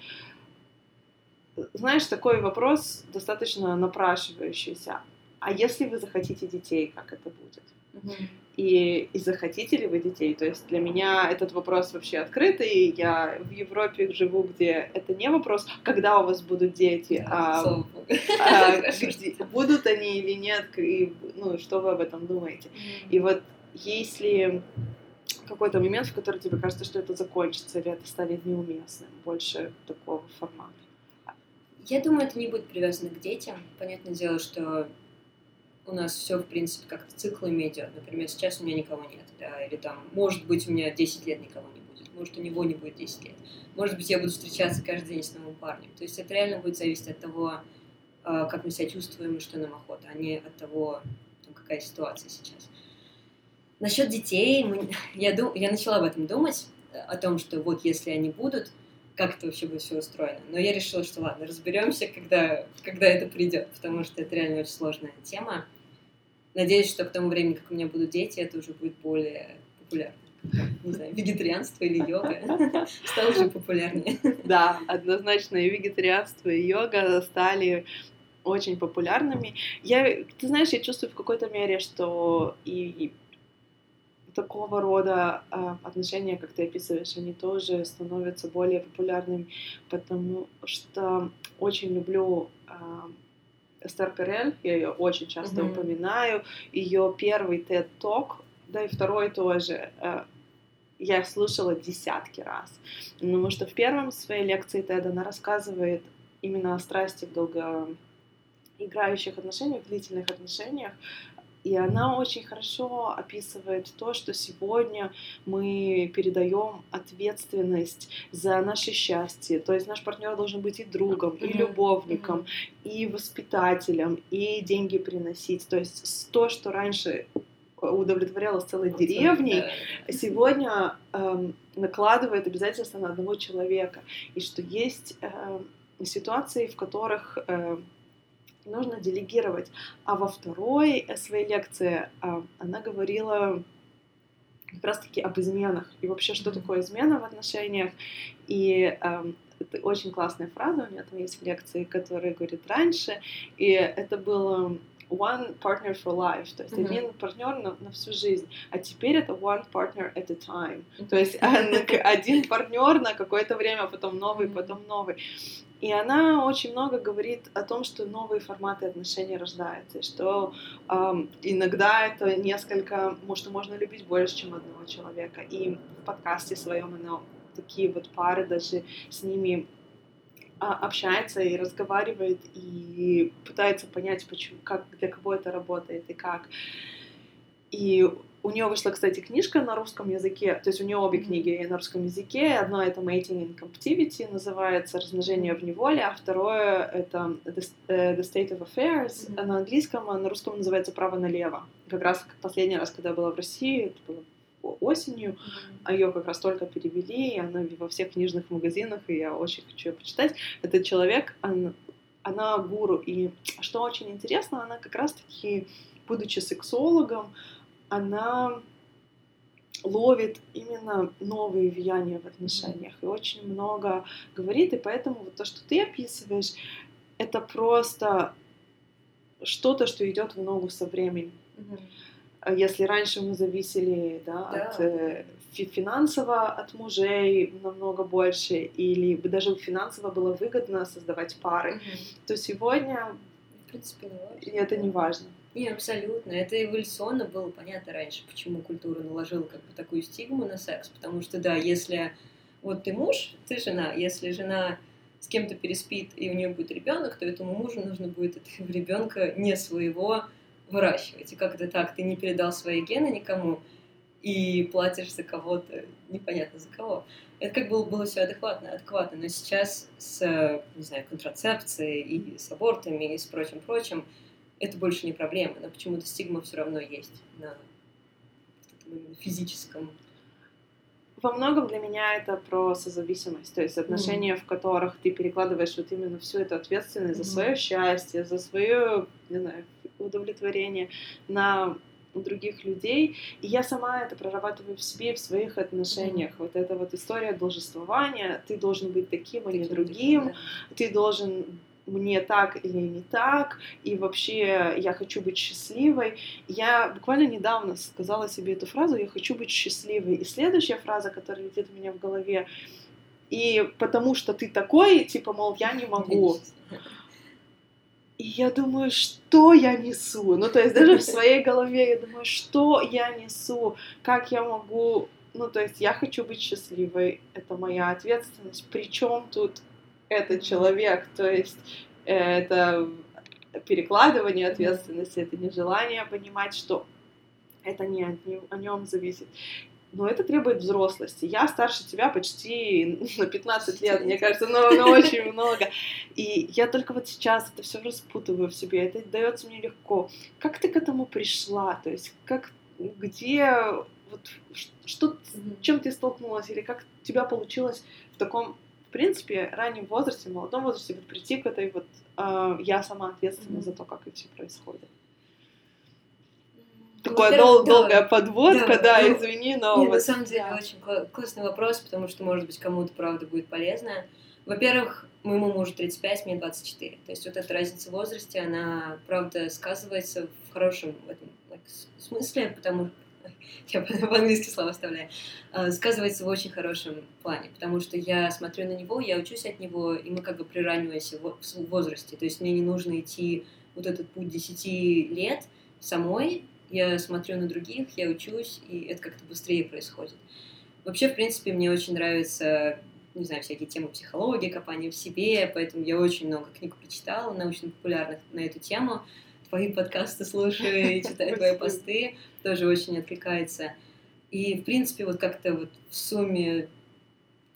Знаешь, такой вопрос достаточно напрашивающийся. А если вы захотите детей, как это будет? Mm-hmm и, и захотите ли вы детей. То есть для меня этот вопрос вообще открытый. Я в Европе живу, где это не вопрос, когда у вас будут дети, а, а где, будут они или нет, и ну, что вы об этом думаете. И вот если какой-то момент, в который тебе кажется, что это закончится, или это станет неуместным, больше такого формата.
Я думаю, это не будет привязано к детям. Понятное дело, что у нас все, в принципе, как-то циклами идет. Например, сейчас у меня никого нет, да, или там, может быть, у меня 10 лет никого не будет, может, у него не будет 10 лет, может быть, я буду встречаться каждый день с новым парнем. То есть это реально будет зависеть от того, а, как мы себя чувствуем и что нам охота, а не от того, там, какая ситуация сейчас. Насчет детей, мы, я, дум, я начала об этом думать, о том, что вот если они будут, как это вообще будет все устроено. Но я решила, что ладно, разберемся, когда, когда это придет, потому что это реально очень сложная тема. Надеюсь, что к тому времени, как у меня будут дети, это уже будет более популярно. Не знаю, вегетарианство или йога стало уже популярнее.
Да, однозначно и вегетарианство, и йога стали очень популярными. Я, ты знаешь, я чувствую в какой-то мере, что и такого рода э, отношения, как ты описываешь, они тоже становятся более популярными, потому что очень люблю э, Эстер Перель, я ее очень часто mm-hmm. упоминаю, ее первый TED Talk, да и второй тоже, э, я слушала десятки раз, потому что в первом своей лекции TED она рассказывает именно о страсти в долгоиграющих отношениях, в длительных отношениях, И она очень хорошо описывает то, что сегодня мы передаем ответственность за наше счастье. То есть наш партнер должен быть и другом, и любовником, и воспитателем, и деньги приносить. То есть то, что раньше удовлетворяло целой деревней, сегодня э, накладывает обязательства на одного человека. И что есть э, ситуации, в которых э, нужно делегировать. А во второй своей лекции э, она говорила как раз-таки об изменах и вообще, что такое измена в отношениях. И э, это очень классная фраза у нее там есть лекции, которая говорит раньше, и это было one partner for life, то есть mm-hmm. один партнер на, на всю жизнь, а теперь это one partner at a time, mm-hmm. то есть один партнер на какое-то время, а потом новый, потом новый. И она очень много говорит о том, что новые форматы отношений рождаются, что эм, иногда это несколько, может, можно любить больше, чем одного человека. И в подкасте своем она такие вот пары даже с ними а, общается и разговаривает и пытается понять, почему, как для кого это работает и как. И у нее вышла, кстати, книжка на русском языке, то есть у нее обе книги на русском языке. Одно это Mating in Captivity, называется «Размножение в неволе», а второе это The э, State of Affairs mm-hmm. на английском, а на русском называется «Право налево». Как раз последний раз, когда я была в России, это было осенью, а ее как раз только перевели, и она во всех книжных магазинах, и я очень хочу ее почитать. Этот человек, он, она гуру, и что очень интересно, она как раз-таки, будучи сексологом, она ловит именно новые влияния в отношениях и очень много говорит, и поэтому вот то, что ты описываешь, это просто что-то, что идет в ногу со временем. Mm-hmm. Если раньше мы зависели да, да. от э, финансово от мужей намного больше, или даже финансово было выгодно создавать пары, mm-hmm. то сегодня
в принципе, не
важно. это не важно.
Не, абсолютно. Это эволюционно было понятно раньше, почему культура наложила как бы такую стигму на секс. Потому что, да, если вот ты муж, ты жена, если жена с кем-то переспит и у нее будет ребенок, то этому мужу нужно будет этого ребенка не своего выращивать. И как это так? Ты не передал свои гены никому и платишь за кого-то, непонятно за кого. Это как было, было все адекватно, адекватно. Но сейчас с, не знаю, контрацепцией и с абортами и с прочим-прочим, это больше не проблема, но почему-то стигма все равно есть на физическом.
Во многом для меня это про созависимость, то есть отношения, mm. в которых ты перекладываешь вот именно всю эту ответственность mm. за свое счастье, за свое, не знаю, удовлетворение на других людей. И я сама это прорабатываю в себе, в своих отношениях. Mm. Вот эта вот история должествования. Ты должен быть таким, а не другим. Да. Ты должен мне так или не так, и вообще я хочу быть счастливой. Я буквально недавно сказала себе эту фразу «я хочу быть счастливой». И следующая фраза, которая летит у меня в голове, и потому что ты такой, типа, мол, я не могу. И я думаю, что я несу? Ну, то есть даже в своей голове я думаю, что я несу? Как я могу... Ну, то есть я хочу быть счастливой, это моя ответственность. Причем тут этот человек, то есть э, это перекладывание ответственности, это нежелание понимать, что это не от нем, о нем зависит. Но это требует взрослости. Я старше тебя почти на 15 лет, мне кажется, но, но очень много. И я только вот сейчас это все распутываю в себе, это дается мне легко. Как ты к этому пришла? То есть как, где, вот, что, чем ты столкнулась, или как у тебя получилось в таком принципе, раннем возрасте, в молодом возрасте вот прийти к этой вот э, я сама ответственна mm-hmm. за то, как это все происходит. Ну, Такая дол- да, долгая подводка, да, да ну, извини, но...
Нет, вот, на самом деле очень классный вопрос, потому что, может быть, кому-то, правда, будет полезно. Во-первых, моему мужу 35, мне 24. То есть вот эта разница в возрасте, она, правда, сказывается в хорошем в этом смысле, потому я по-английски слова вставляю, а, сказывается в очень хорошем плане, потому что я смотрю на него, я учусь от него, и мы как бы приравниваемся в возрасте, то есть мне не нужно идти вот этот путь 10 лет самой, я смотрю на других, я учусь, и это как-то быстрее происходит. Вообще, в принципе, мне очень нравится, не знаю, всякие темы психологии, копания в себе, поэтому я очень много книг прочитала, научно-популярных на эту тему. Твои подкасты слушаю и читаю твои посты, тоже очень откликается. И, в принципе, вот как-то вот в сумме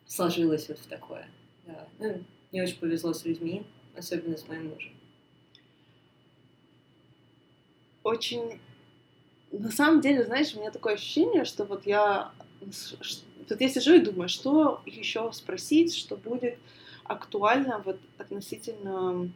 сложилось вот в такое. Да. Ну, мне очень повезло с людьми, особенно с моим мужем.
Очень... На самом деле, знаешь, у меня такое ощущение, что вот я... Вот я сижу и думаю, что еще спросить, что будет актуально вот относительно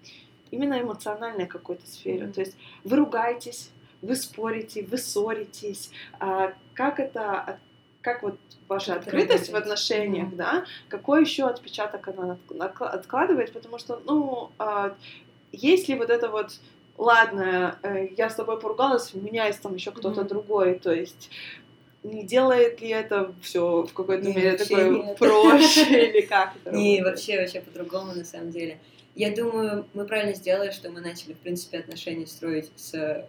именно эмоциональной какой-то сфере. То есть вы ругаетесь, вы спорите, вы ссоритесь. А как это, как вот ваша открытость в отношениях, mm-hmm. да? Какой еще отпечаток она откладывает? Потому что, ну, а, есть ли вот это вот ладно, э, я с тобой поругалась, у меня есть там еще кто-то mm-hmm. другой, то есть не делает ли это все в какой-то мере такое нет. проще или как?
Не, вообще, вообще по-другому на самом деле. Я думаю, мы правильно сделали, что мы начали, в принципе, отношения строить с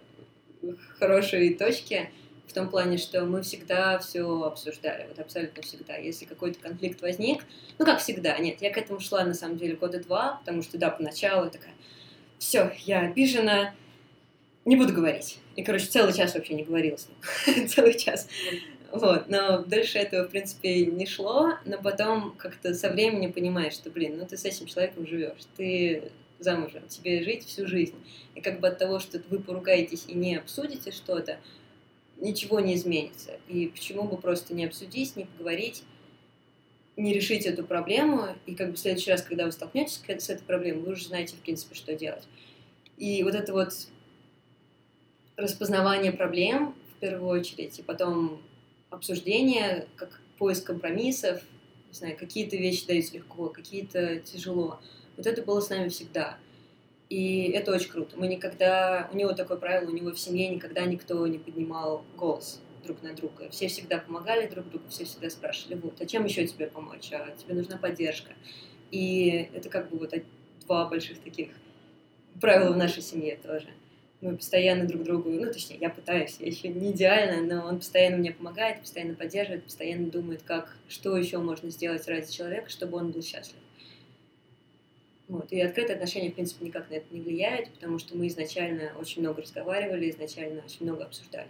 хорошей точки, в том плане, что мы всегда все обсуждали, вот абсолютно всегда. Если какой-то конфликт возник, ну как всегда, нет, я к этому шла на самом деле года два, потому что да, поначалу такая, все, я обижена, не буду говорить. И, короче, целый час вообще не говорила с ним. целый час. Вот, но дальше этого, в принципе, не шло, но потом как-то со временем понимаешь, что, блин, ну ты с этим человеком живешь, ты замужем, тебе жить всю жизнь. И как бы от того, что вы поругаетесь и не обсудите что-то, ничего не изменится. И почему бы просто не обсудить, не поговорить, не решить эту проблему, и как бы в следующий раз, когда вы столкнетесь с этой проблемой, вы уже знаете, в принципе, что делать. И вот это вот распознавание проблем в первую очередь, и потом обсуждение, как поиск компромиссов, не знаю, какие-то вещи даются легко, какие-то тяжело. Вот это было с нами всегда. И это очень круто. Мы никогда... У него такое правило, у него в семье никогда никто не поднимал голос друг на друга. Все всегда помогали друг другу, все всегда спрашивали, вот, а чем еще тебе помочь? А тебе нужна поддержка. И это как бы вот два больших таких правила в нашей семье тоже. Мы постоянно друг другу, ну, точнее, я пытаюсь, я еще не идеально, но он постоянно мне помогает, постоянно поддерживает, постоянно думает, как, что еще можно сделать ради человека, чтобы он был счастлив. Вот. И открытые отношения, в принципе, никак на это не влияют, потому что мы изначально очень много разговаривали, изначально очень много обсуждали.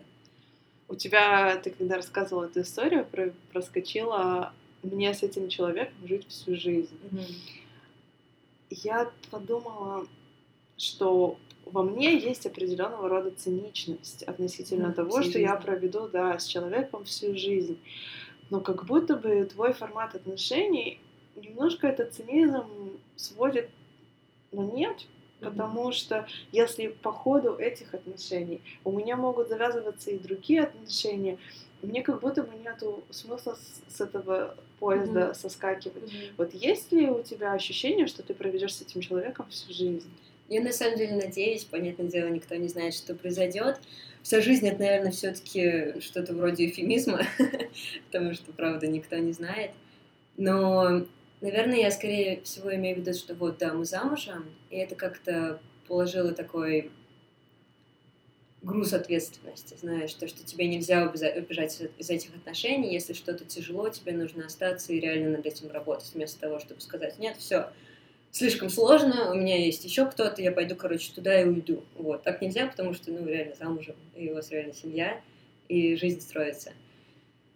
У тебя, ты когда рассказывала эту историю, про, проскочила мне с этим человеком жить всю жизнь. Mm-hmm. Я подумала, что во мне есть определенного рода циничность относительно mm-hmm. того, что я проведу да, с человеком всю жизнь. Но как будто бы твой формат отношений немножко этот цинизм сводит на нет, потому что если по ходу этих отношений у меня могут завязываться и другие отношения, мне как будто бы нету смысла с, с этого поезда mm-hmm. соскакивать. Mm-hmm. Вот есть ли у тебя ощущение, что ты проведешь с этим человеком всю жизнь?
Я на самом деле надеюсь, понятное дело, никто не знает, что произойдет. Вся жизнь это, наверное, все-таки что-то вроде эфемизма, потому что, правда, никто не знает. Но Наверное, я скорее всего имею в виду, что вот, да, мы замужем, и это как-то положило такой груз ответственности, знаешь, то, что тебе нельзя убежать из этих отношений, если что-то тяжело, тебе нужно остаться и реально над этим работать, вместо того, чтобы сказать, нет, все, слишком сложно, у меня есть еще кто-то, я пойду, короче, туда и уйду. Вот, так нельзя, потому что, ну, реально замужем, и у вас реально семья, и жизнь строится.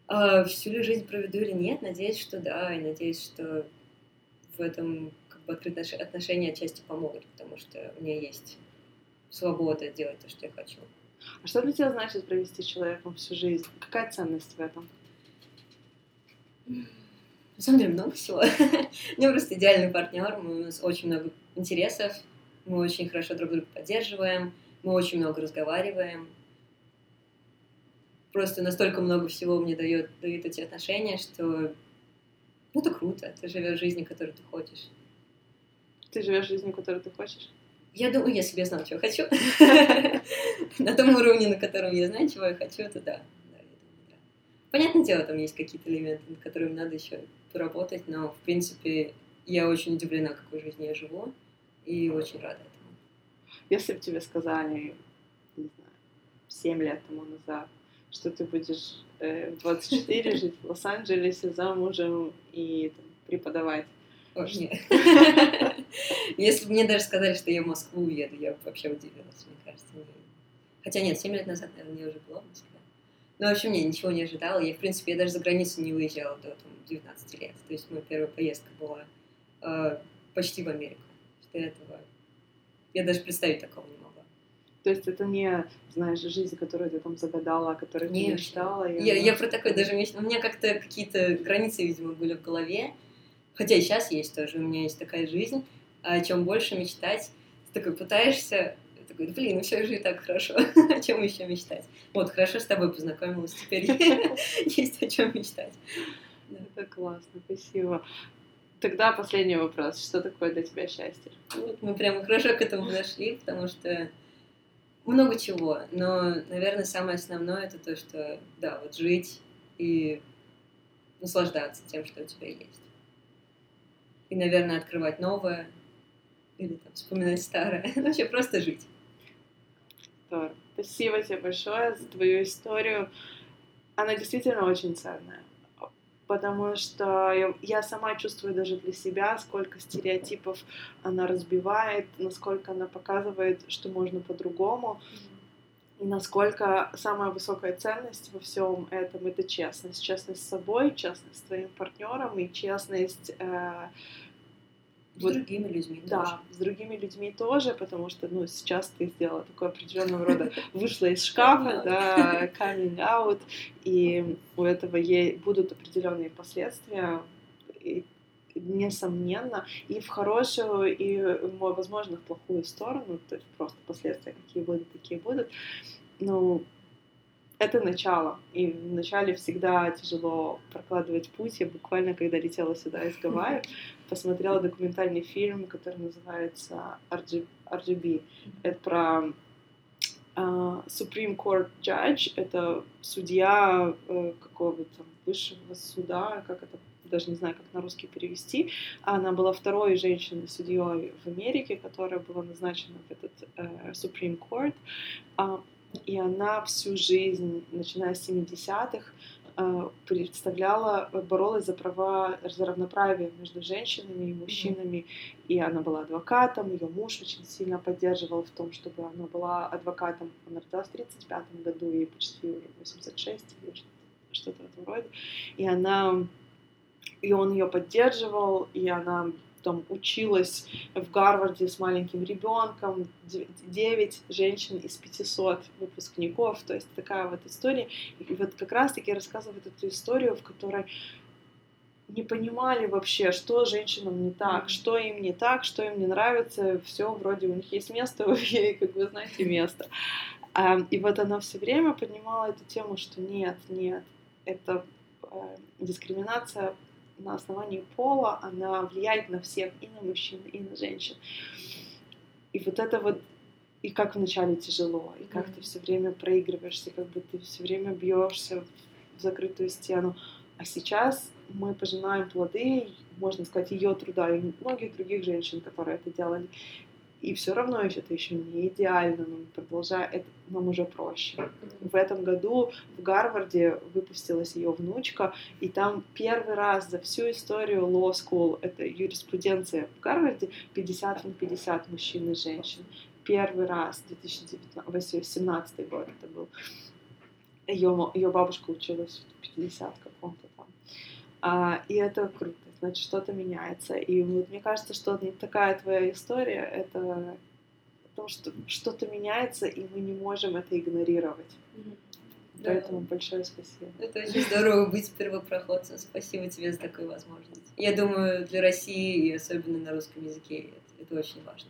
А всю ли жизнь проведу или нет, надеюсь, что да, и надеюсь, что в этом как бы открытые отношения отчасти помогут, потому что у меня есть свобода делать то, что я хочу.
А что для тебя значит провести с человеком всю жизнь? Какая ценность в этом?
На самом деле много всего. У меня просто идеальный партнер, мы, у нас очень много интересов, мы очень хорошо друг друга поддерживаем, мы очень много разговариваем. Просто настолько много всего мне дает, дают эти отношения, что ну, это круто. Ты живешь жизнью, которую ты хочешь.
Ты живешь жизнью, которую ты хочешь?
Я думаю, я знала, чего хочу, на том уровне, на котором я знаю, чего я хочу, то да. Понятное дело, там есть какие-то элементы, над которыми надо еще поработать, но, в принципе, я очень удивлена, какой жизнью я живу, и очень рада этому.
Если бы тебе сказали, не знаю, 7 лет тому назад, что ты будешь э, в 24 жить в Лос-Анджелесе замужем и там, преподавать.
Ой, нет. Если бы мне даже сказали, что я в Москву уеду, я бы вообще удивилась, мне кажется. Хотя нет, 7 лет назад, наверное, я уже была в Москве. Ну, в общем, не, ничего не ожидала. Я, в принципе, я даже за границу не выезжала до там, 19 лет. То есть моя первая поездка была э, почти в Америку. До этого я даже представить такого не могла.
То есть это не, знаешь, жизнь, которую ты там загадала, о которой
не,
ты мечтала?
Я, я про такое даже мечтала. У меня как-то какие-то границы, видимо, были в голове. Хотя и сейчас есть тоже. У меня есть такая жизнь. А о чем больше мечтать? Ты такой пытаешься такой, блин, ну все же и так хорошо, о чем еще мечтать? Вот, хорошо с тобой познакомилась, теперь есть о чем мечтать.
Это классно, спасибо. Тогда последний вопрос. Что такое для тебя счастье?
Вот мы прямо хорошо к этому подошли, потому что много чего, но, наверное, самое основное это то, что, да, вот жить и наслаждаться тем, что у тебя есть. И, наверное, открывать новое или там вспоминать старое. Вообще просто жить.
Здорово. Спасибо тебе большое за твою историю. Она действительно очень ценная потому что я сама чувствую даже для себя, сколько стереотипов она разбивает, насколько она показывает, что можно по-другому, и насколько самая высокая ценность во всем этом это честность, честность с собой, честность с твоим партнером и честность э,
с вот, другими людьми
да,
тоже.
с другими людьми тоже, потому что, ну, сейчас ты сделала такое определенного рода, вышла из шкафа, да, coming out, и у этого ей будут определенные последствия, и, несомненно, и в хорошую, и, возможно, в плохую сторону, то есть просто последствия какие будут, такие будут. Ну, это начало. И вначале всегда тяжело прокладывать путь. Я буквально, когда летела сюда из Гавайи, посмотрела документальный фильм, который называется RGB. Это про uh, Supreme Court Judge. Это судья uh, какого-то высшего суда, как это даже не знаю, как на русский перевести. Она была второй женщиной-судьей в Америке, которая была назначена в этот uh, Supreme Court. Uh, и она всю жизнь, начиная с 70-х, э, представляла, боролась за права, за равноправие между женщинами и мужчинами. И она была адвокатом, ее муж очень сильно поддерживал в том, чтобы она была адвокатом. Она родилась в 35 году, ей почти уже 86 или что-то в этом роде. И она и он ее поддерживал, и она там училась в Гарварде с маленьким ребенком, 9 женщин из 500 выпускников, то есть такая вот история. И вот как раз-таки рассказывают эту историю, в которой не понимали вообще, что женщинам не так, что им не так, что им не нравится, все вроде у них есть место, у них, как вы знаете, место. И вот она все время поднимала эту тему, что нет, нет, это э, дискриминация на основании пола, она влияет на всех, и на мужчин, и на женщин. И вот это вот, и как вначале тяжело, и как mm-hmm. ты все время проигрываешься, как бы ты все время бьешься в закрытую стену. А сейчас мы пожинаем плоды, можно сказать, ее труда и многих других женщин, которые это делали. И все равно еще это еще не идеально, но продолжая, это нам уже проще. В этом году в Гарварде выпустилась ее внучка, и там первый раз за всю историю law school, это юриспруденция в Гарварде, 50 на 50 мужчин и женщин. Первый раз, 2017 год это был. Ее, ее бабушка училась в 50 каком-то там. А, и это круто значит, что-то меняется. И вот мне кажется, что такая твоя история — это о том, что что-то меняется, и мы не можем это игнорировать. Mm-hmm. Поэтому да. большое спасибо.
Это очень здорово быть первопроходцем. Спасибо тебе за такую возможность. Я думаю, для России и особенно на русском языке это, это очень важно.